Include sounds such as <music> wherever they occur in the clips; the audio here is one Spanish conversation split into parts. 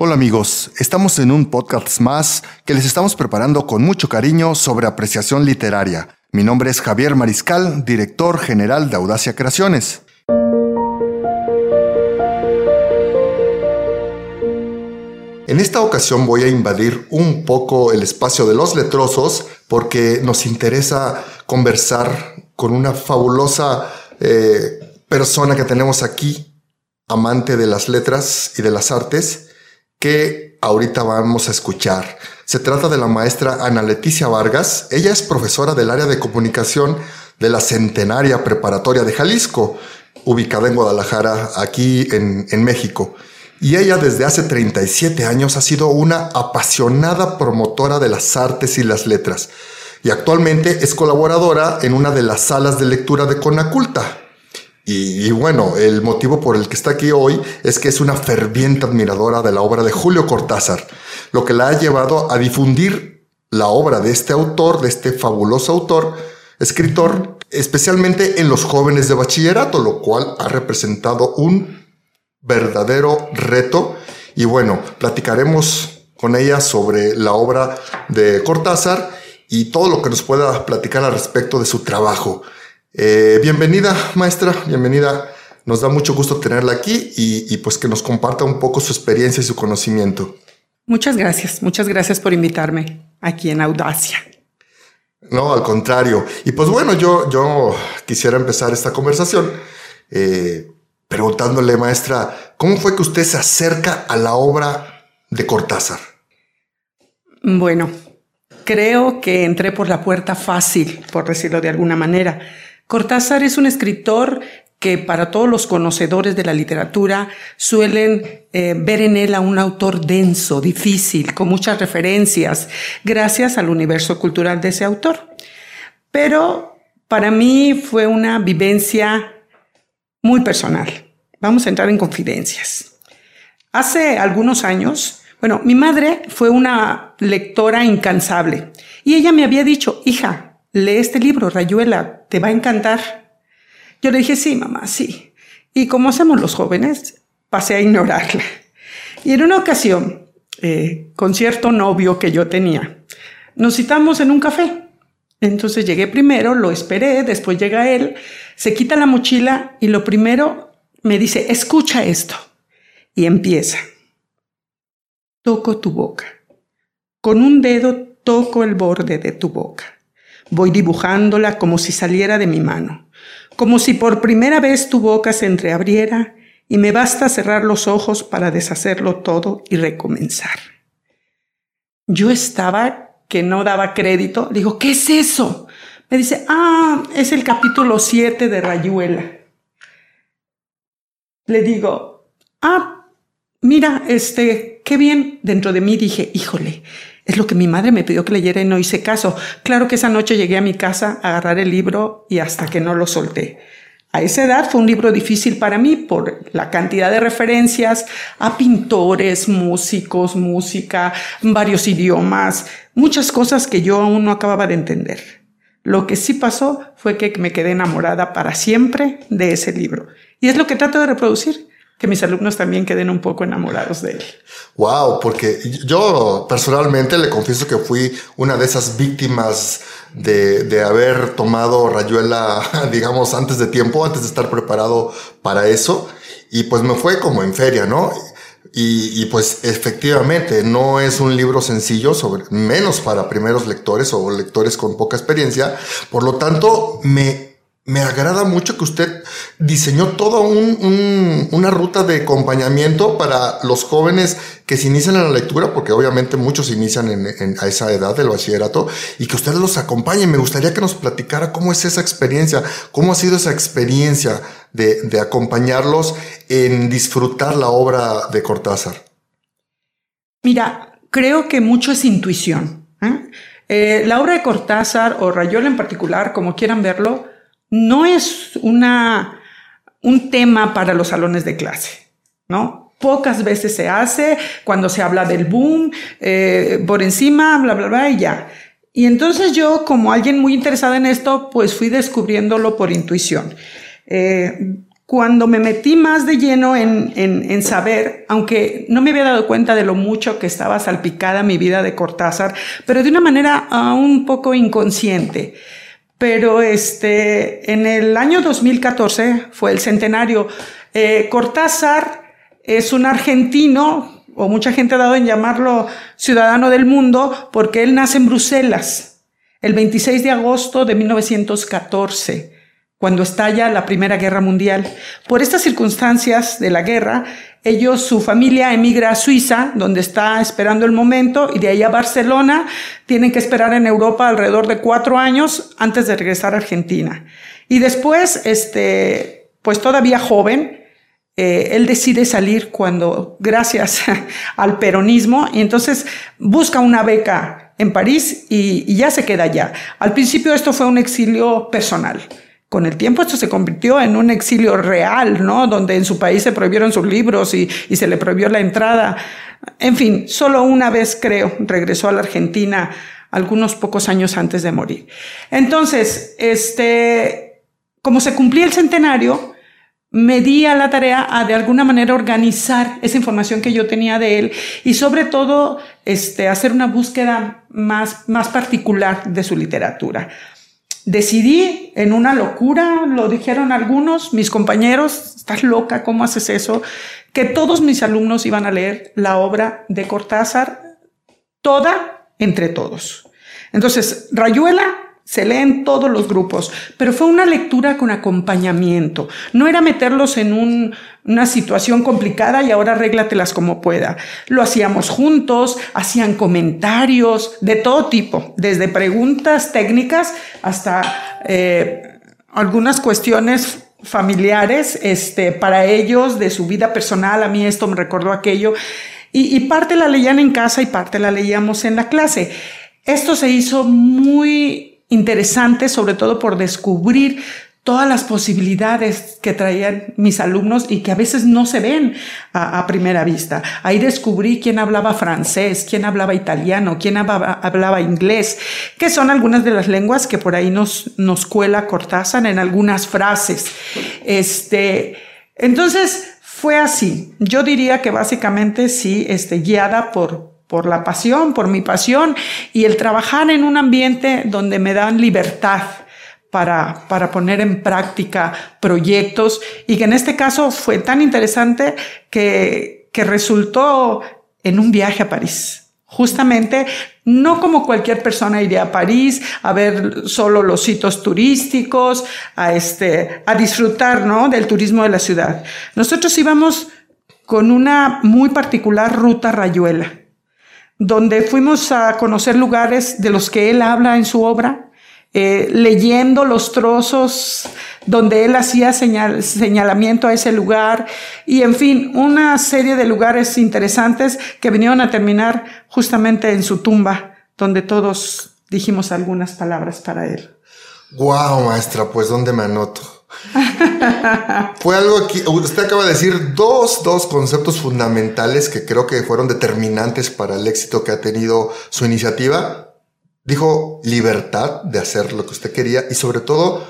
Hola amigos, estamos en un podcast más que les estamos preparando con mucho cariño sobre apreciación literaria. Mi nombre es Javier Mariscal, director general de Audacia Creaciones. En esta ocasión voy a invadir un poco el espacio de los letrosos porque nos interesa conversar con una fabulosa eh, persona que tenemos aquí, amante de las letras y de las artes, que ahorita vamos a escuchar. Se trata de la maestra Ana Leticia Vargas. Ella es profesora del área de comunicación de la Centenaria Preparatoria de Jalisco, ubicada en Guadalajara, aquí en, en México y ella desde hace 37 años ha sido una apasionada promotora de las artes y las letras y actualmente es colaboradora en una de las salas de lectura de Conaculta. Y, bueno, el motivo por el que está aquí hoy es que es una ferviente admiradora de la obra de Julio Cortázar, lo que la ha llevado a difundir la obra de este autor, de este fabuloso autor, escritor, especialmente en los jóvenes de bachillerato, lo cual ha representado un verdadero reto. Y bueno, platicaremos con ella sobre la obra de Cortázar y todo lo que nos pueda platicar al respecto de su trabajo. Eh, bienvenida, maestra, bienvenida. Nos da mucho gusto tenerla aquí y, y, pues que nos comparta un poco su experiencia y su conocimiento. Muchas gracias, muchas gracias por invitarme aquí en Audacia. No, al contrario. Y pues bueno, yo, yo quisiera empezar esta conversación eh, preguntándole, maestra, ¿cómo fue que usted se acerca a la obra de Cortázar? Bueno, creo que entré por la puerta fácil, por decirlo de alguna manera. Cortázar es un escritor que para todos los conocedores de la literatura suelen eh, ver en él a un autor denso, difícil, con muchas referencias, gracias al universo cultural de ese autor. Pero para mí fue una vivencia muy personal. Vamos a entrar en confidencias. Hace algunos años, bueno, mi madre fue una lectora incansable y ella me había dicho, hija, lee este libro, Rayuela, te va a encantar. Yo le dije, sí, mamá, sí. Y como hacemos los jóvenes, pasé a ignorarla. Y en una ocasión, eh, con cierto novio que yo tenía, nos citamos en un café. Entonces llegué primero, lo esperé, después llega él, se quita la mochila y lo primero me dice, escucha esto. Y empieza. Toco tu boca. Con un dedo toco el borde de tu boca. Voy dibujándola como si saliera de mi mano, como si por primera vez tu boca se entreabriera y me basta cerrar los ojos para deshacerlo todo y recomenzar. Yo estaba que no daba crédito, digo, ¿qué es eso? Me dice, ah, es el capítulo 7 de Rayuela. Le digo, ah, mira, este, qué bien. Dentro de mí dije, híjole, es lo que mi madre me pidió que leyera y no hice caso. Claro que esa noche llegué a mi casa a agarrar el libro y hasta que no lo solté. A esa edad fue un libro difícil para mí por la cantidad de referencias a pintores, músicos, música, varios idiomas, muchas cosas que yo aún no acababa de entender. Lo que sí pasó fue que me quedé enamorada para siempre de ese libro. Y es lo que trato de reproducir, que mis alumnos también queden un poco enamorados de él. Wow, porque yo personalmente le confieso que fui una de esas víctimas de, de, haber tomado rayuela, <laughs> digamos, antes de tiempo, antes de estar preparado para eso. Y pues me fue como en feria, ¿no? Y, y, pues efectivamente no es un libro sencillo, sobre, menos para primeros lectores o lectores con poca experiencia. Por lo tanto, me me agrada mucho que usted diseñó toda un, una ruta de acompañamiento para los jóvenes que se inician en la lectura, porque obviamente muchos inician en, a esa edad del bachillerato, y que usted los acompañe. Me gustaría que nos platicara cómo es esa experiencia, cómo ha sido esa experiencia de, acompañarlos en disfrutar la obra de Cortázar. Mira, creo que mucho es intuición. ¿eh? Eh, la obra de Cortázar o Rayola en particular, como quieran verlo, no es una, un tema para los salones de clase, ¿no? Pocas veces se hace cuando se habla del boom, eh, por encima, bla, bla, bla, y ya. Y entonces yo, como alguien muy interesada en esto, pues fui descubriéndolo por intuición. Eh, cuando me metí más de lleno en, en, saber, aunque no me había dado cuenta de lo mucho que estaba salpicada mi vida de Cortázar, pero de una manera un poco inconsciente. Pero este, en el año 2014 fue el centenario. Eh, Cortázar es un argentino, o mucha gente ha dado en llamarlo ciudadano del mundo, porque él nace en Bruselas el 26 de agosto de 1914 cuando estalla la Primera Guerra Mundial. Por estas circunstancias de la guerra, ellos, su familia emigra a Suiza, donde está esperando el momento, y de ahí a Barcelona, tienen que esperar en Europa alrededor de cuatro años antes de regresar a Argentina. Y después, este, pues todavía joven, eh, él decide salir cuando, gracias <laughs> al peronismo, y entonces busca una beca en París y, y ya se queda allá. Al principio esto fue un exilio personal. Con el tiempo esto se convirtió en un exilio real, ¿no? Donde en su país se prohibieron sus libros y, se le prohibió la entrada. En fin, solo una vez, creo, regresó a la Argentina algunos pocos años antes de morir. Entonces, este, como se cumplía el centenario, me di a la tarea a de alguna manera organizar esa información que yo tenía de él y sobre todo este, hacer una búsqueda más, más particular de su literatura. Decidí en una locura, lo dijeron algunos, mis compañeros, estás loca, ¿cómo haces eso? Que todos mis alumnos iban a leer la obra de Cortázar, toda entre todos. Entonces, Rayuela se lee en todos los grupos, pero fue una lectura con acompañamiento. No era meterlos en una situación complicada y ahora arréglatelas como pueda. Lo hacíamos juntos, hacían comentarios de todo tipo, desde preguntas técnicas hasta eh, algunas cuestiones familiares este, para ellos, de su vida personal. A mí esto me recordó aquello. Y, y parte la leían en casa y parte la leíamos en la clase. Esto se hizo muy interesante, sobre todo por descubrir todas las posibilidades que traían mis alumnos y que a veces no se ven a, primera vista. Ahí descubrí quién hablaba francés, quién hablaba italiano, quién hablaba, inglés, que son algunas de las lenguas que por ahí nos, nos cuela Cortázar en algunas frases. Este, entonces, fue así. Yo diría que básicamente sí, este, guiada por, por la pasión, por mi pasión y el trabajar en un ambiente donde me dan libertad para, para poner en práctica proyectos y que en este caso fue tan interesante que, que resultó en un viaje a París. Justamente, no como cualquier persona iría a París a ver solo los sitios turísticos, a este, a disfrutar, ¿no? Del turismo de la ciudad. Nosotros íbamos con una muy particular ruta rayuela donde fuimos a conocer lugares de los que él habla en su obra, eh, leyendo los trozos donde él hacía señalamiento a ese lugar y en fin, una serie de lugares interesantes que vinieron a terminar justamente en su tumba, donde todos dijimos algunas palabras para él. Wow, maestra, pues ¿dónde me anoto? <laughs> Fue algo que usted acaba de decir dos, dos conceptos fundamentales que creo que fueron determinantes para el éxito que ha tenido su iniciativa. Dijo libertad de hacer lo que usted quería y sobre todo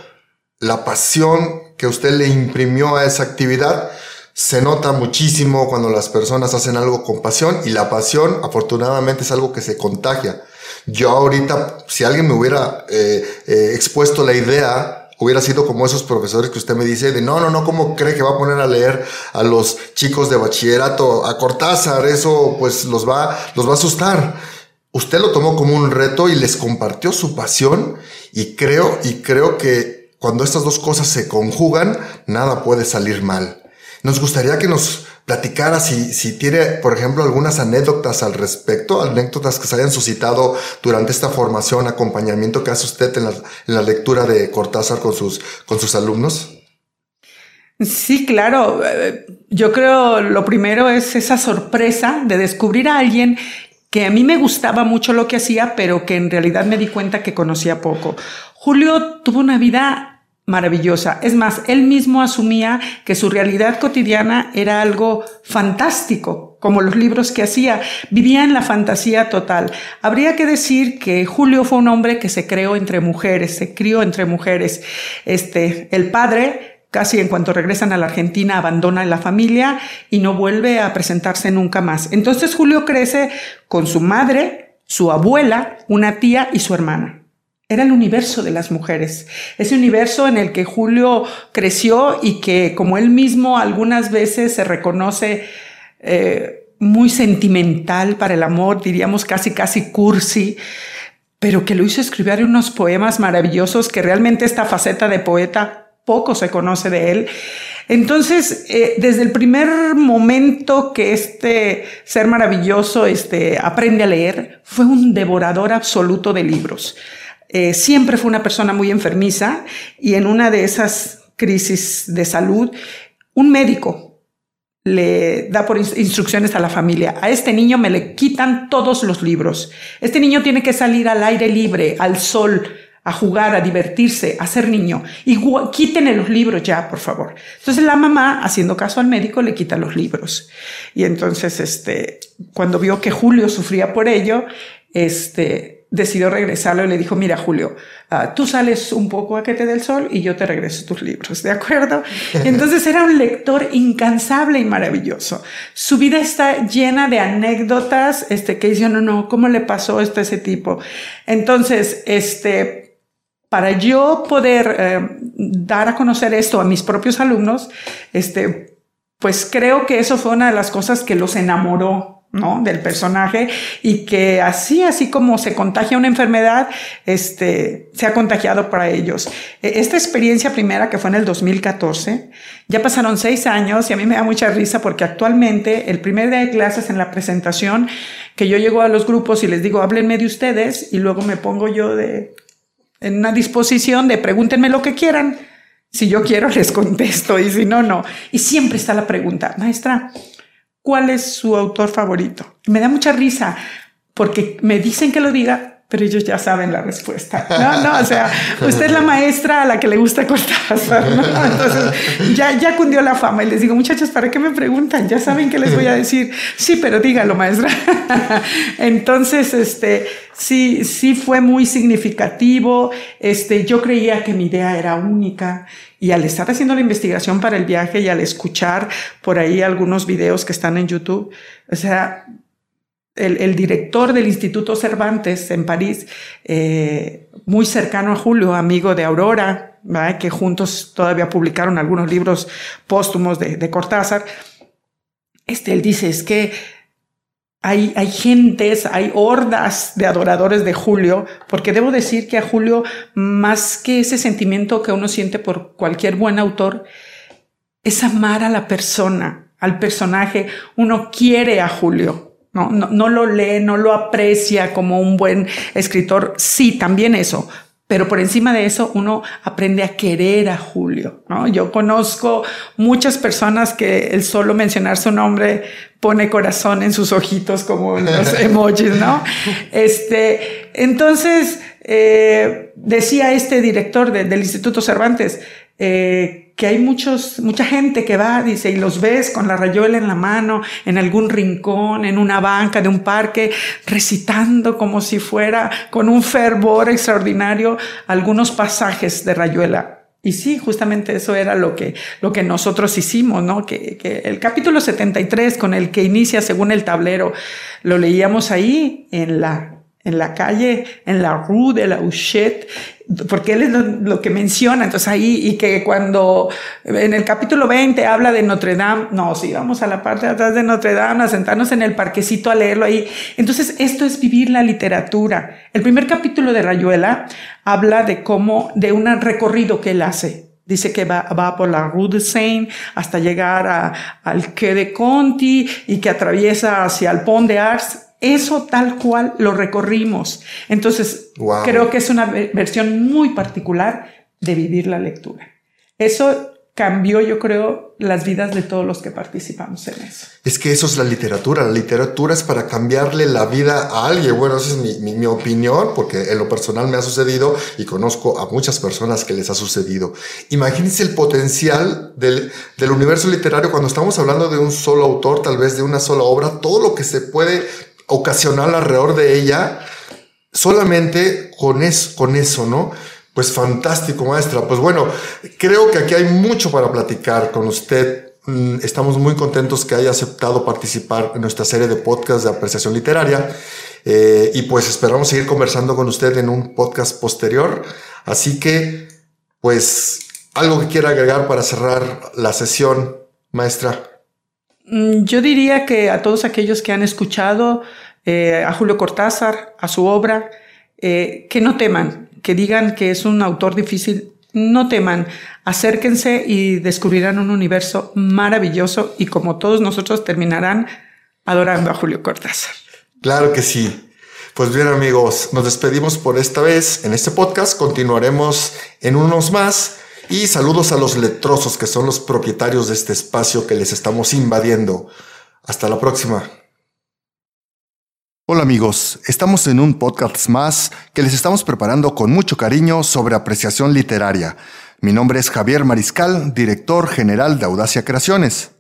la pasión que usted le imprimió a esa actividad. Se nota muchísimo cuando las personas hacen algo con pasión y la pasión afortunadamente es algo que se contagia. Yo ahorita, si alguien me hubiera eh, eh, expuesto la idea hubiera sido como esos profesores que usted me dice de no, no, no, ¿cómo cree que va a poner a leer a los chicos de bachillerato a Cortázar? Eso pues los va, los va a asustar. Usted lo tomó como un reto y les compartió su pasión y creo, y creo que cuando estas dos cosas se conjugan, nada puede salir mal. Nos gustaría que nos platicara si, si tiene, por ejemplo, algunas anécdotas al respecto, anécdotas que se hayan suscitado durante esta formación, acompañamiento que hace usted en la, lectura de Cortázar con sus, con sus alumnos. Sí, claro. Yo creo lo primero es esa sorpresa de descubrir a alguien que a mí me gustaba mucho lo que hacía, pero que en realidad me di cuenta que conocía poco. Julio tuvo una vida maravillosa. Es más, él mismo asumía que su realidad cotidiana era algo fantástico, como los libros que hacía. Vivía en la fantasía total. Habría que decir que Julio fue un hombre que se creó entre mujeres, se crió entre mujeres. Este, el padre casi en cuanto regresan a la Argentina abandona la familia y no vuelve a presentarse nunca más. Entonces Julio crece con su madre, su abuela, una tía y su hermana. Era el universo de las mujeres, ese universo en el que Julio creció y que, como él mismo algunas veces se reconoce eh, muy sentimental para el amor, diríamos casi casi cursi, pero que lo hizo escribir unos poemas maravillosos que realmente esta faceta de poeta poco se conoce de él. Entonces, eh, desde el primer momento que este ser maravilloso este, aprende a leer, fue un devorador absoluto de libros. Eh, siempre fue una persona muy enfermiza y en una de esas crisis de salud, un médico le da por instrucciones a la familia, a este niño me le quitan todos los libros, este niño tiene que salir al aire libre, al sol, a jugar, a divertirse, a ser niño. Y quítenle los libros ya, por favor. Entonces la mamá, haciendo caso al médico, le quita los libros. Y entonces, este, cuando vio que Julio sufría por ello, este, decidió regresarlo y le dijo, mira Julio, ah, tú sales un poco a que te dé el sol y yo te regreso tus libros, ¿de acuerdo? <laughs> entonces era un lector incansable y maravilloso. Su vida está llena de anécdotas, este, que dicen, no, no, ¿cómo le pasó esto a ese tipo? Entonces, este, para yo poder eh, dar a conocer esto a mis propios alumnos, este, pues creo que eso fue una de las cosas que los enamoró ¿no? Del personaje y que así, así como se contagia una enfermedad, este, se ha contagiado para ellos. E, esta experiencia primera que fue en el 2014, ya pasaron seis años y a mí me da mucha risa porque actualmente el primer día de clases en la presentación, que yo llego a los grupos y les digo, háblenme de ustedes y luego me pongo yo de, en una disposición de pregúntenme lo que quieran. Si yo quiero, <laughs> les contesto y si no, no. Y siempre está la pregunta, maestra, cuál es su autor favorito. Me da mucha risa porque me dicen que lo diga, pero ellos ya saben la respuesta. No, no, o sea, usted es la maestra a la que le gusta Cortázar, ¿no? Entonces, ya, ya cundió la fama y les digo, muchachos, ¿para qué me preguntan? Ya saben que les voy a decir. Sí, pero dígalo, maestra. Entonces, este, sí, sí fue muy significativo. Este, yo creía que mi idea era única y al estar haciendo la investigación para el viaje y al escuchar por ahí algunos videos que están en YouTube, o sea, el, director del Instituto Cervantes en París, eh, muy cercano a Julio, amigo de Aurora, que juntos todavía publicaron algunos libros póstumos de, de Cortázar, este, él dice, es que hay, hay gentes, hay hordas de adoradores de Julio, porque debo decir que a Julio, más que ese sentimiento que uno siente por cualquier buen autor, es amar a la persona, al personaje. Uno quiere a Julio, no, no, no lo lee, no lo aprecia como un buen escritor. Sí, también eso, pero por encima de eso uno aprende a querer a Julio, ¿no? Yo conozco muchas personas que el solo mencionar su nombre pone corazón en sus ojitos como los <laughs> emojis, ¿no? Este, entonces, eh, decía este director del Instituto Cervantes, eh, que hay muchos, mucha gente que va, dice, y los ves con la rayuela en la mano, en algún rincón, en una banca de un parque, recitando como si fuera con un fervor extraordinario algunos pasajes de rayuela. Y sí, justamente eso era lo que, lo que nosotros hicimos, ¿no? Que, que el capítulo 73 con el que inicia según el tablero, lo leíamos ahí en la en la calle, en la rue de la Huchette, porque él es lo, que menciona, entonces ahí, y que cuando en el capítulo 20 habla de Notre Dame, no, si vamos a la parte de atrás de Notre Dame, a sentarnos en el parquecito a leerlo ahí. Entonces, esto es vivir la literatura. El primer capítulo de Rayuela habla de cómo, de un recorrido que él hace. Dice que va, va por la Rue de Seine hasta llegar a, al Quai de Conti y que atraviesa hacia el Pont de Ars eso tal cual lo recorrimos. Entonces, creo que es una versión muy particular de vivir la lectura. Eso cambió, yo creo, las vidas de todos los que participamos en eso. Es que eso es la literatura. La literatura es para cambiarle la vida a alguien. Bueno, esa es mi, mi, opinión, porque en lo personal me ha sucedido y conozco a muchas personas que les ha sucedido. Imagínense el potencial del, del universo literario cuando estamos hablando de un solo autor, tal vez de una sola obra, todo lo que se puede ocasional alrededor de ella, solamente con eso, con eso, ¿no? Pues fantástico, maestra. Pues bueno, creo que aquí hay mucho para platicar con usted. Mm, estamos muy contentos que haya aceptado participar en nuestra serie de podcast de apreciación literaria. Eh, y pues esperamos seguir conversando con usted en un podcast posterior. Así que, pues, algo que quiera agregar para cerrar la sesión, maestra. Mm, yo diría que a todos aquellos que han escuchado eh, a Julio Cortázar, a su obra, eh, que no teman, que digan que es un autor difícil, no teman, acérquense y descubrirán un universo maravilloso y como todos nosotros terminarán adorando a Julio Cortázar. Claro que sí. Pues bien amigos, nos despedimos por esta vez en este podcast, continuaremos en unos más y saludos a los letrosos que son los propietarios de este espacio que les estamos invadiendo. Hasta la próxima. Hola amigos, estamos en un podcast más que les estamos preparando con mucho cariño sobre apreciación literaria. Mi nombre es Javier Mariscal, director general de Audacia Creaciones.